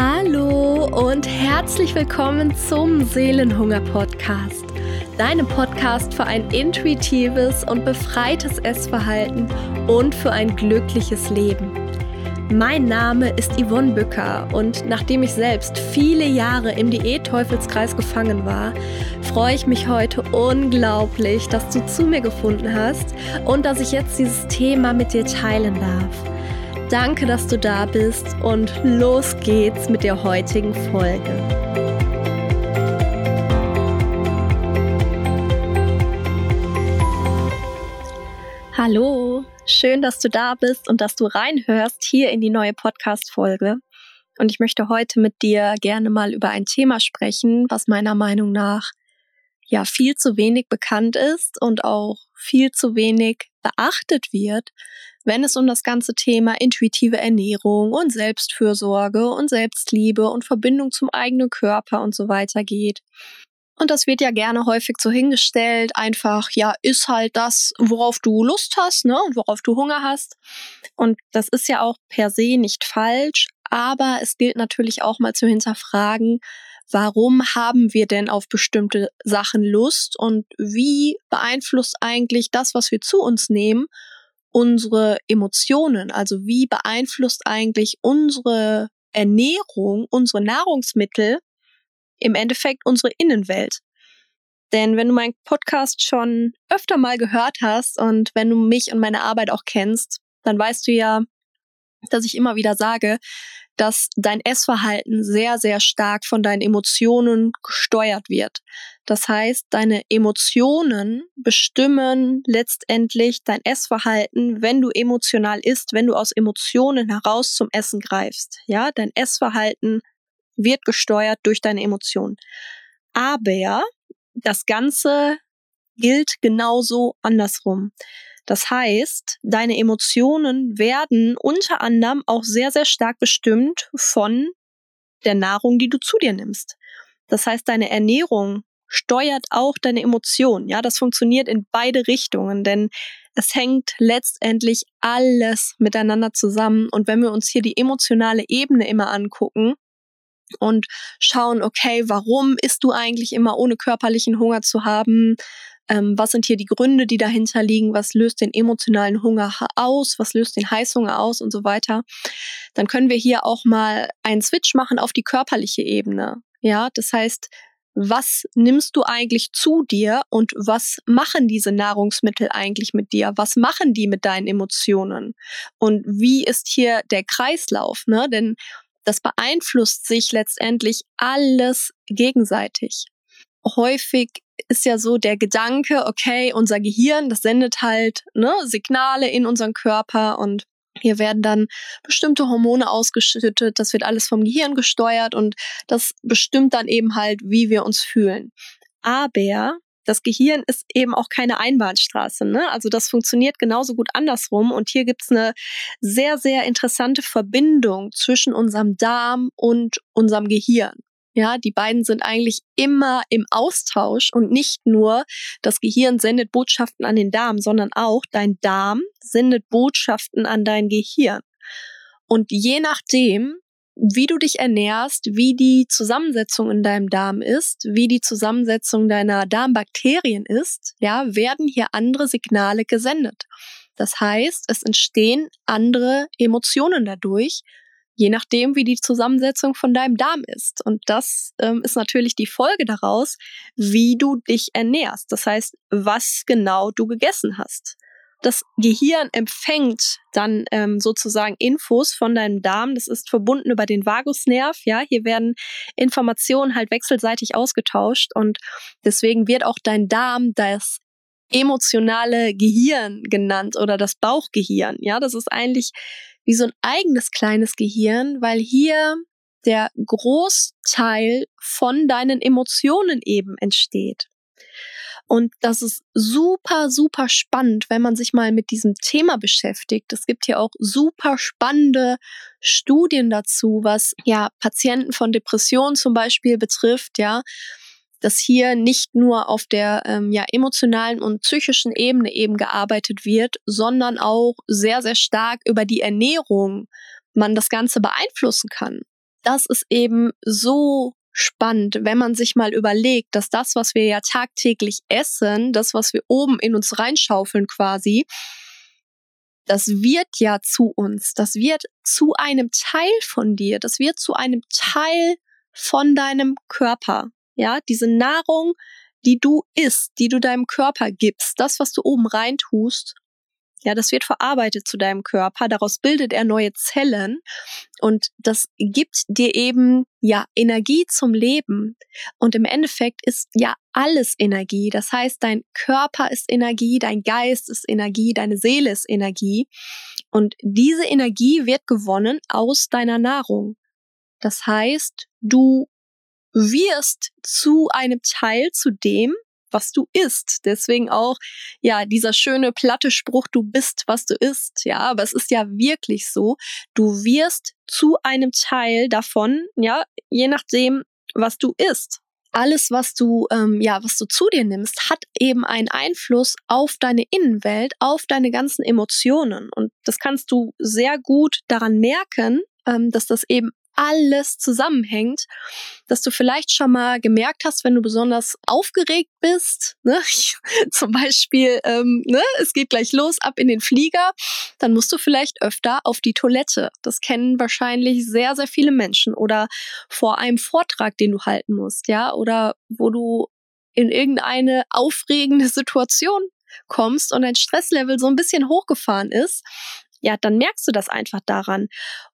Hallo und herzlich willkommen zum Seelenhunger Podcast, deinem Podcast für ein intuitives und befreites Essverhalten und für ein glückliches Leben. Mein Name ist Yvonne Bücker und nachdem ich selbst viele Jahre im Diät-Teufelskreis gefangen war, freue ich mich heute unglaublich, dass du zu mir gefunden hast und dass ich jetzt dieses Thema mit dir teilen darf. Danke, dass du da bist und los geht's mit der heutigen Folge. Hallo, schön, dass du da bist und dass du reinhörst hier in die neue Podcast-Folge. Und ich möchte heute mit dir gerne mal über ein Thema sprechen, was meiner Meinung nach ja viel zu wenig bekannt ist und auch viel zu wenig beachtet wird, wenn es um das ganze Thema intuitive Ernährung und Selbstfürsorge und Selbstliebe und Verbindung zum eigenen Körper und so weiter geht. Und das wird ja gerne häufig so hingestellt, einfach, ja, ist halt das, worauf du Lust hast, ne, und worauf du Hunger hast. Und das ist ja auch per se nicht falsch, aber es gilt natürlich auch mal zu hinterfragen, warum haben wir denn auf bestimmte Sachen Lust und wie beeinflusst eigentlich das, was wir zu uns nehmen, unsere Emotionen? Also wie beeinflusst eigentlich unsere Ernährung, unsere Nahrungsmittel im Endeffekt unsere Innenwelt? Denn wenn du meinen Podcast schon öfter mal gehört hast und wenn du mich und meine Arbeit auch kennst, dann weißt du ja, dass ich immer wieder sage, dass dein Essverhalten sehr, sehr stark von deinen Emotionen gesteuert wird. Das heißt, deine Emotionen bestimmen letztendlich dein Essverhalten, wenn du emotional isst, wenn du aus Emotionen heraus zum Essen greifst. Ja, dein Essverhalten wird gesteuert durch deine Emotionen. Aber das Ganze gilt genauso andersrum. Das heißt, deine Emotionen werden unter anderem auch sehr, sehr stark bestimmt von der Nahrung, die du zu dir nimmst. Das heißt, deine Ernährung steuert auch deine Emotionen. Ja, das funktioniert in beide Richtungen, denn es hängt letztendlich alles miteinander zusammen. Und wenn wir uns hier die emotionale Ebene immer angucken, und schauen, okay, warum isst du eigentlich immer ohne körperlichen Hunger zu haben? Ähm, was sind hier die Gründe, die dahinter liegen? Was löst den emotionalen Hunger aus? Was löst den Heißhunger aus und so weiter? Dann können wir hier auch mal einen Switch machen auf die körperliche Ebene. Ja, das heißt, was nimmst du eigentlich zu dir und was machen diese Nahrungsmittel eigentlich mit dir? Was machen die mit deinen Emotionen? Und wie ist hier der Kreislauf? Ne? Denn das beeinflusst sich letztendlich alles gegenseitig. Häufig ist ja so der Gedanke, okay, unser Gehirn, das sendet halt ne, Signale in unseren Körper und hier werden dann bestimmte Hormone ausgeschüttet, das wird alles vom Gehirn gesteuert und das bestimmt dann eben halt, wie wir uns fühlen. Aber das Gehirn ist eben auch keine Einbahnstraße. Ne? Also das funktioniert genauso gut andersrum. Und hier gibt's eine sehr, sehr interessante Verbindung zwischen unserem Darm und unserem Gehirn. Ja, die beiden sind eigentlich immer im Austausch und nicht nur das Gehirn sendet Botschaften an den Darm, sondern auch dein Darm sendet Botschaften an dein Gehirn. Und je nachdem, wie du dich ernährst, wie die Zusammensetzung in deinem Darm ist, wie die Zusammensetzung deiner Darmbakterien ist, ja, werden hier andere Signale gesendet. Das heißt, es entstehen andere Emotionen dadurch, je nachdem, wie die Zusammensetzung von deinem Darm ist. Und das ähm, ist natürlich die Folge daraus, wie du dich ernährst. Das heißt, was genau du gegessen hast. Das Gehirn empfängt dann ähm, sozusagen Infos von deinem Darm. Das ist verbunden über den Vagusnerv. Ja, hier werden Informationen halt wechselseitig ausgetauscht und deswegen wird auch dein Darm das emotionale Gehirn genannt oder das Bauchgehirn. Ja, das ist eigentlich wie so ein eigenes kleines Gehirn, weil hier der Großteil von deinen Emotionen eben entsteht. Und das ist super, super spannend, wenn man sich mal mit diesem Thema beschäftigt. Es gibt hier auch super spannende Studien dazu, was ja Patienten von Depressionen zum Beispiel betrifft, ja dass hier nicht nur auf der ähm, ja, emotionalen und psychischen Ebene eben gearbeitet wird, sondern auch sehr, sehr stark über die Ernährung man das Ganze beeinflussen kann. das ist eben so spannend, wenn man sich mal überlegt, dass das, was wir ja tagtäglich essen, das, was wir oben in uns reinschaufeln quasi, das wird ja zu uns, das wird zu einem Teil von dir, das wird zu einem Teil von deinem Körper. Ja, diese Nahrung, die du isst, die du deinem Körper gibst, das, was du oben reintust, ja, das wird verarbeitet zu deinem Körper, daraus bildet er neue Zellen und das gibt dir eben ja Energie zum Leben. Und im Endeffekt ist ja alles Energie. Das heißt, dein Körper ist Energie, dein Geist ist Energie, deine Seele ist Energie. Und diese Energie wird gewonnen aus deiner Nahrung. Das heißt, du wirst zu einem Teil zu dem, was du isst. Deswegen auch, ja, dieser schöne platte Spruch, du bist, was du isst. Ja, aber es ist ja wirklich so. Du wirst zu einem Teil davon, ja, je nachdem, was du isst. Alles, was du, ähm, ja, was du zu dir nimmst, hat eben einen Einfluss auf deine Innenwelt, auf deine ganzen Emotionen. Und das kannst du sehr gut daran merken, ähm, dass das eben alles zusammenhängt, dass du vielleicht schon mal gemerkt hast, wenn du besonders aufgeregt bist, ne? zum Beispiel, ähm, ne? es geht gleich los, ab in den Flieger, dann musst du vielleicht öfter auf die Toilette. Das kennen wahrscheinlich sehr, sehr viele Menschen oder vor einem Vortrag, den du halten musst, ja, oder wo du in irgendeine aufregende Situation kommst und dein Stresslevel so ein bisschen hochgefahren ist ja, dann merkst du das einfach daran.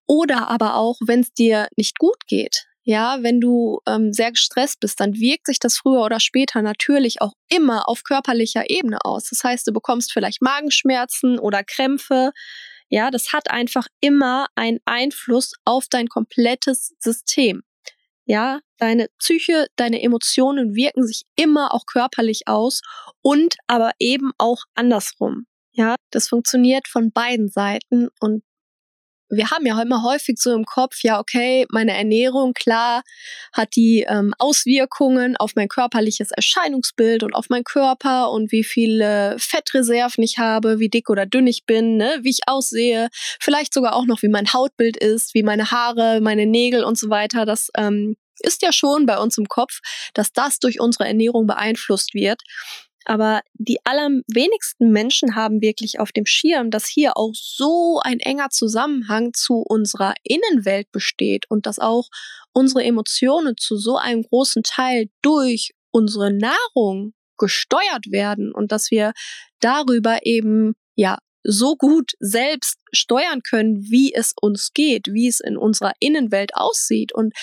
Oder aber auch, wenn es dir nicht gut geht. Ja, wenn du ähm, sehr gestresst bist, dann wirkt sich das früher oder später natürlich auch immer auf körperlicher Ebene aus. Das heißt, du bekommst vielleicht Magenschmerzen oder Krämpfe. Ja, das hat einfach immer einen Einfluss auf dein komplettes System. Ja, deine Psyche, deine Emotionen wirken sich immer auch körperlich aus und aber eben auch andersrum. Ja, das funktioniert von beiden Seiten und wir haben ja immer häufig so im Kopf, ja, okay, meine Ernährung, klar, hat die ähm, Auswirkungen auf mein körperliches Erscheinungsbild und auf meinen Körper und wie viele Fettreserven ich habe, wie dick oder dünn ich bin, ne, wie ich aussehe, vielleicht sogar auch noch, wie mein Hautbild ist, wie meine Haare, meine Nägel und so weiter. Das ähm, ist ja schon bei uns im Kopf, dass das durch unsere Ernährung beeinflusst wird. Aber die allerwenigsten Menschen haben wirklich auf dem Schirm, dass hier auch so ein enger Zusammenhang zu unserer Innenwelt besteht und dass auch unsere Emotionen zu so einem großen Teil durch unsere Nahrung gesteuert werden und dass wir darüber eben ja so gut selbst steuern können, wie es uns geht, wie es in unserer Innenwelt aussieht. Und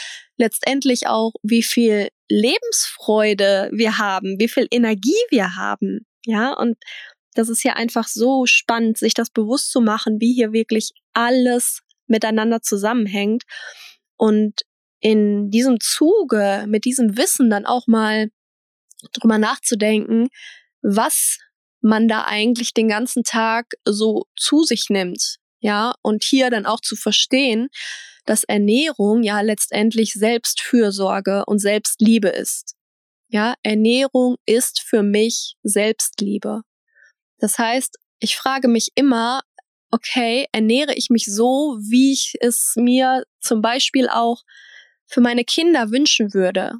letztendlich auch, wie viel Lebensfreude wir haben, wie viel Energie wir haben. Ja, und das ist ja einfach so spannend, sich das bewusst zu machen, wie hier wirklich alles miteinander zusammenhängt. Und in diesem Zuge, mit diesem Wissen dann auch mal drüber nachzudenken, was man da eigentlich den ganzen Tag so zu sich nimmt. Ja, und hier dann auch zu verstehen, dass Ernährung ja letztendlich Selbstfürsorge und Selbstliebe ist. Ja, Ernährung ist für mich Selbstliebe. Das heißt, ich frage mich immer, okay, ernähre ich mich so, wie ich es mir zum Beispiel auch für meine Kinder wünschen würde?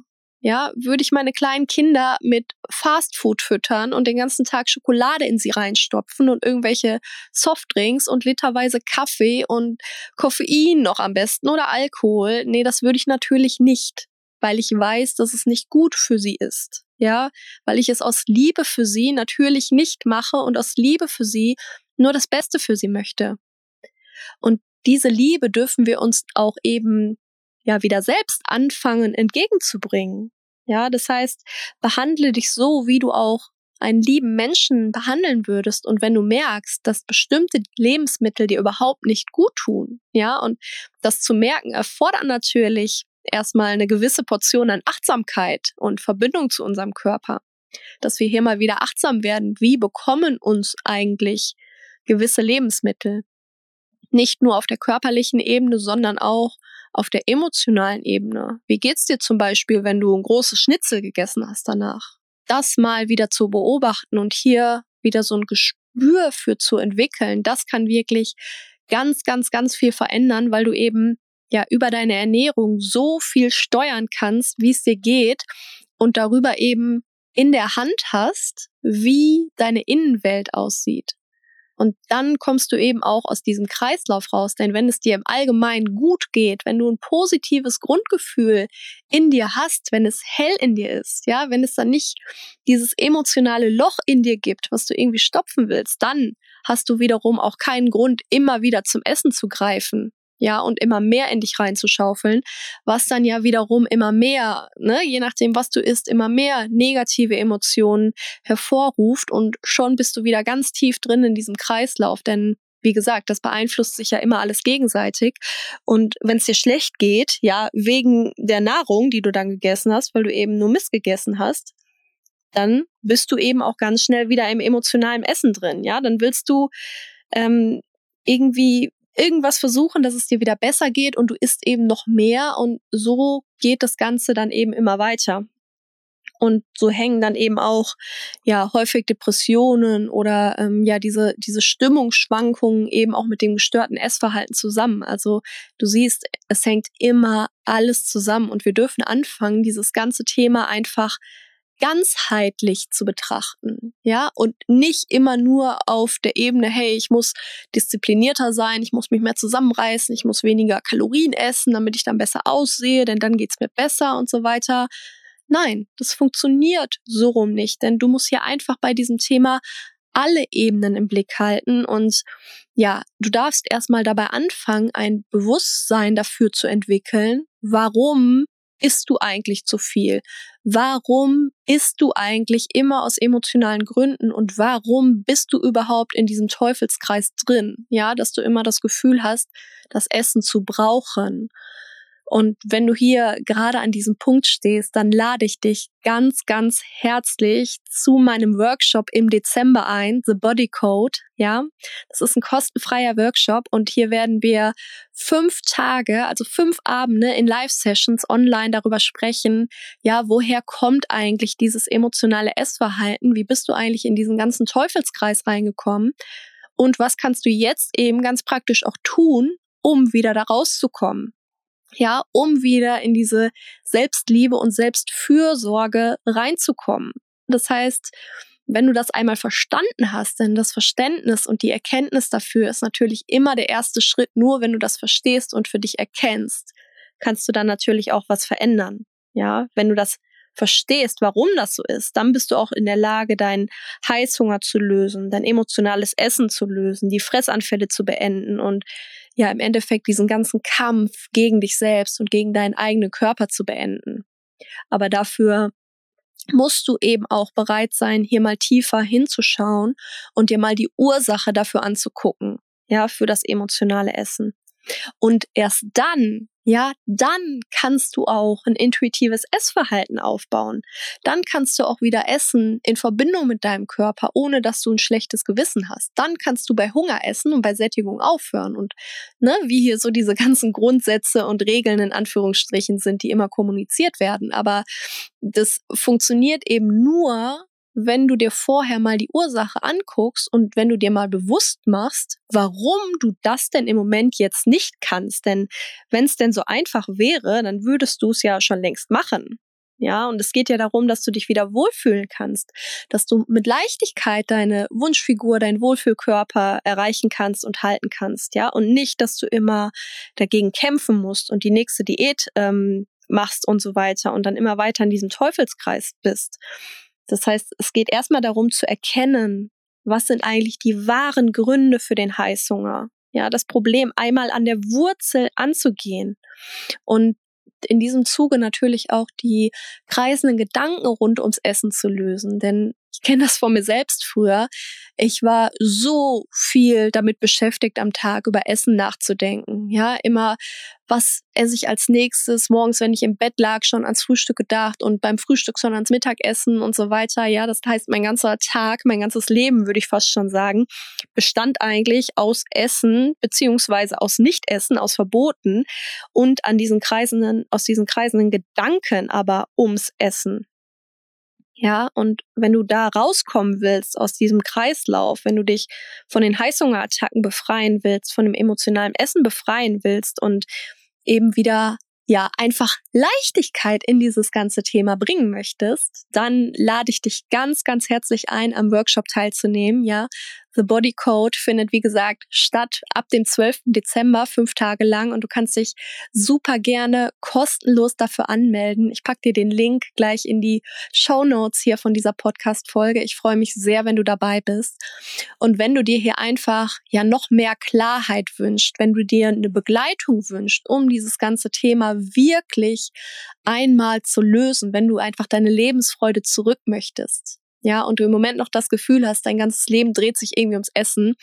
Ja, würde ich meine kleinen Kinder mit Fastfood füttern und den ganzen Tag Schokolade in sie reinstopfen und irgendwelche Softdrinks und literweise Kaffee und Koffein noch am besten oder Alkohol? Nee, das würde ich natürlich nicht, weil ich weiß, dass es nicht gut für sie ist. Ja, weil ich es aus Liebe für sie natürlich nicht mache und aus Liebe für sie nur das Beste für sie möchte. Und diese Liebe dürfen wir uns auch eben ja wieder selbst anfangen entgegenzubringen. Ja, das heißt, behandle dich so, wie du auch einen lieben Menschen behandeln würdest. Und wenn du merkst, dass bestimmte Lebensmittel dir überhaupt nicht gut tun, ja, und das zu merken erfordert natürlich erstmal eine gewisse Portion an Achtsamkeit und Verbindung zu unserem Körper, dass wir hier mal wieder achtsam werden, wie bekommen uns eigentlich gewisse Lebensmittel, nicht nur auf der körperlichen Ebene, sondern auch auf der emotionalen Ebene. Wie geht's dir zum Beispiel, wenn du ein großes Schnitzel gegessen hast danach? Das mal wieder zu beobachten und hier wieder so ein Gespür für zu entwickeln, das kann wirklich ganz, ganz, ganz viel verändern, weil du eben ja über deine Ernährung so viel steuern kannst, wie es dir geht und darüber eben in der Hand hast, wie deine Innenwelt aussieht. Und dann kommst du eben auch aus diesem Kreislauf raus. Denn wenn es dir im Allgemeinen gut geht, wenn du ein positives Grundgefühl in dir hast, wenn es hell in dir ist, ja, wenn es dann nicht dieses emotionale Loch in dir gibt, was du irgendwie stopfen willst, dann hast du wiederum auch keinen Grund, immer wieder zum Essen zu greifen ja, und immer mehr in dich reinzuschaufeln, was dann ja wiederum immer mehr, ne, je nachdem, was du isst, immer mehr negative Emotionen hervorruft und schon bist du wieder ganz tief drin in diesem Kreislauf, denn wie gesagt, das beeinflusst sich ja immer alles gegenseitig. Und wenn es dir schlecht geht, ja, wegen der Nahrung, die du dann gegessen hast, weil du eben nur Mist gegessen hast, dann bist du eben auch ganz schnell wieder im emotionalen Essen drin. Ja, dann willst du ähm, irgendwie irgendwas versuchen, dass es dir wieder besser geht und du isst eben noch mehr und so geht das Ganze dann eben immer weiter. Und so hängen dann eben auch ja häufig Depressionen oder ähm, ja diese diese Stimmungsschwankungen eben auch mit dem gestörten Essverhalten zusammen. Also du siehst, es hängt immer alles zusammen und wir dürfen anfangen, dieses ganze Thema einfach ganzheitlich zu betrachten, ja, und nicht immer nur auf der Ebene, hey, ich muss disziplinierter sein, ich muss mich mehr zusammenreißen, ich muss weniger Kalorien essen, damit ich dann besser aussehe, denn dann geht's mir besser und so weiter. Nein, das funktioniert so rum nicht, denn du musst hier einfach bei diesem Thema alle Ebenen im Blick halten und ja, du darfst erstmal dabei anfangen, ein Bewusstsein dafür zu entwickeln, warum isst du eigentlich zu viel? Warum isst du eigentlich immer aus emotionalen Gründen und warum bist du überhaupt in diesem Teufelskreis drin? Ja, dass du immer das Gefühl hast, das Essen zu brauchen. Und wenn du hier gerade an diesem Punkt stehst, dann lade ich dich ganz, ganz herzlich zu meinem Workshop im Dezember ein, The Body Code. Ja, das ist ein kostenfreier Workshop und hier werden wir fünf Tage, also fünf Abende in Live-Sessions online darüber sprechen. Ja, woher kommt eigentlich dieses emotionale Essverhalten? Wie bist du eigentlich in diesen ganzen Teufelskreis reingekommen? Und was kannst du jetzt eben ganz praktisch auch tun, um wieder da rauszukommen? Ja, um wieder in diese Selbstliebe und Selbstfürsorge reinzukommen. Das heißt, wenn du das einmal verstanden hast, denn das Verständnis und die Erkenntnis dafür ist natürlich immer der erste Schritt, nur wenn du das verstehst und für dich erkennst, kannst du dann natürlich auch was verändern. Ja, wenn du das verstehst, warum das so ist, dann bist du auch in der Lage, deinen Heißhunger zu lösen, dein emotionales Essen zu lösen, die Fressanfälle zu beenden und ja im Endeffekt diesen ganzen Kampf gegen dich selbst und gegen deinen eigenen Körper zu beenden. Aber dafür musst du eben auch bereit sein, hier mal tiefer hinzuschauen und dir mal die Ursache dafür anzugucken, ja, für das emotionale Essen. Und erst dann ja, dann kannst du auch ein intuitives Essverhalten aufbauen. Dann kannst du auch wieder essen in Verbindung mit deinem Körper, ohne dass du ein schlechtes Gewissen hast. Dann kannst du bei Hunger essen und bei Sättigung aufhören. Und ne, wie hier so diese ganzen Grundsätze und Regeln in Anführungsstrichen sind, die immer kommuniziert werden. Aber das funktioniert eben nur, wenn du dir vorher mal die Ursache anguckst und wenn du dir mal bewusst machst, warum du das denn im Moment jetzt nicht kannst. Denn wenn es denn so einfach wäre, dann würdest du es ja schon längst machen. Ja, und es geht ja darum, dass du dich wieder wohlfühlen kannst, dass du mit Leichtigkeit deine Wunschfigur, deinen Wohlfühlkörper erreichen kannst und halten kannst, ja, und nicht, dass du immer dagegen kämpfen musst und die nächste Diät ähm, machst und so weiter und dann immer weiter in diesem Teufelskreis bist. Das heißt, es geht erstmal darum zu erkennen, was sind eigentlich die wahren Gründe für den Heißhunger. Ja, das Problem einmal an der Wurzel anzugehen und in diesem Zuge natürlich auch die kreisenden Gedanken rund ums Essen zu lösen. Denn ich kenne das von mir selbst früher. Ich war so viel damit beschäftigt, am Tag über Essen nachzudenken. Ja, immer, was esse ich als nächstes? Morgens, wenn ich im Bett lag, schon ans Frühstück gedacht und beim Frühstück schon ans Mittagessen und so weiter. Ja, das heißt, mein ganzer Tag, mein ganzes Leben, würde ich fast schon sagen, bestand eigentlich aus Essen, beziehungsweise aus Nichtessen, aus Verboten und an diesen kreisenden, aus diesen kreisenden Gedanken aber ums Essen. Ja, und wenn du da rauskommen willst aus diesem Kreislauf, wenn du dich von den Heißhungerattacken befreien willst, von dem emotionalen Essen befreien willst und eben wieder ja einfach Leichtigkeit in dieses ganze Thema bringen möchtest, dann lade ich dich ganz, ganz herzlich ein, am Workshop teilzunehmen. Ja, The Body Code findet, wie gesagt, statt ab dem 12. Dezember, fünf Tage lang. Und du kannst dich super gerne kostenlos dafür anmelden. Ich pack dir den Link gleich in die Show Notes hier von dieser Podcast-Folge. Ich freue mich sehr, wenn du dabei bist. Und wenn du dir hier einfach ja noch mehr Klarheit wünschst, wenn du dir eine Begleitung wünschst, um dieses ganze Thema wirklich einmal zu lösen, wenn du einfach deine Lebensfreude zurück möchtest, ja, und du im Moment noch das Gefühl hast, dein ganzes Leben dreht sich irgendwie ums Essen,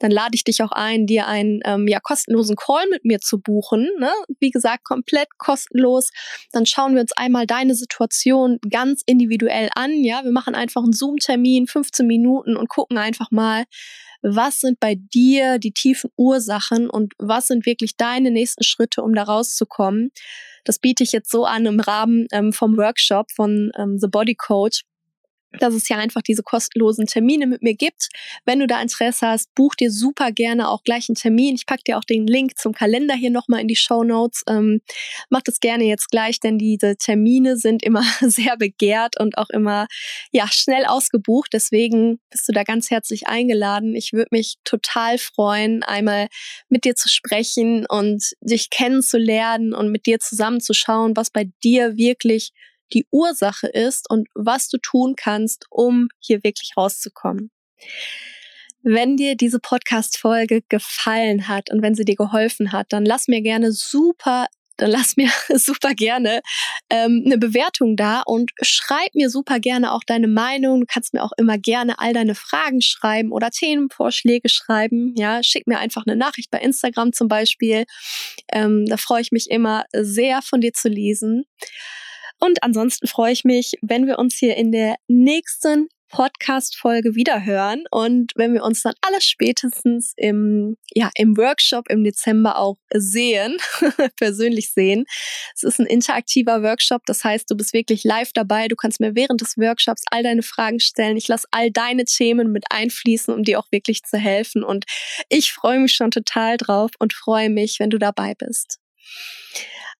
dann lade ich dich auch ein, dir einen ähm, ja, kostenlosen Call mit mir zu buchen. Ne? Wie gesagt, komplett kostenlos. Dann schauen wir uns einmal deine Situation ganz individuell an. Ja, wir machen einfach einen Zoom-Termin, 15 Minuten und gucken einfach mal, was sind bei dir die tiefen Ursachen und was sind wirklich deine nächsten Schritte, um da rauszukommen. Das biete ich jetzt so an im Rahmen ähm, vom Workshop von ähm, The Body Coach dass es ja einfach diese kostenlosen Termine mit mir gibt. Wenn du da Interesse hast, buch dir super gerne auch gleich einen Termin. Ich packe dir auch den Link zum Kalender hier nochmal in die Show Notes. Ähm, mach das gerne jetzt gleich, denn diese Termine sind immer sehr begehrt und auch immer ja schnell ausgebucht. Deswegen bist du da ganz herzlich eingeladen. Ich würde mich total freuen, einmal mit dir zu sprechen und dich kennenzulernen und mit dir zusammenzuschauen, was bei dir wirklich die Ursache ist und was du tun kannst, um hier wirklich rauszukommen. Wenn dir diese Podcast-Folge gefallen hat und wenn sie dir geholfen hat, dann lass mir gerne super dann lass mir super gerne ähm, eine Bewertung da und schreib mir super gerne auch deine Meinung. Du kannst mir auch immer gerne all deine Fragen schreiben oder Themenvorschläge schreiben. Ja, schick mir einfach eine Nachricht bei Instagram zum Beispiel. Ähm, da freue ich mich immer sehr von dir zu lesen. Und ansonsten freue ich mich, wenn wir uns hier in der nächsten Podcast-Folge wiederhören und wenn wir uns dann alles spätestens im, ja, im Workshop im Dezember auch sehen, persönlich sehen. Es ist ein interaktiver Workshop, das heißt, du bist wirklich live dabei. Du kannst mir während des Workshops all deine Fragen stellen. Ich lasse all deine Themen mit einfließen, um dir auch wirklich zu helfen. Und ich freue mich schon total drauf und freue mich, wenn du dabei bist.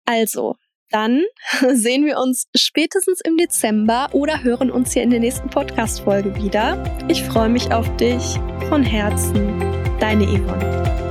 Also, dann sehen wir uns spätestens im Dezember oder hören uns hier in der nächsten Podcast-Folge wieder. Ich freue mich auf dich von Herzen. Deine Yvonne.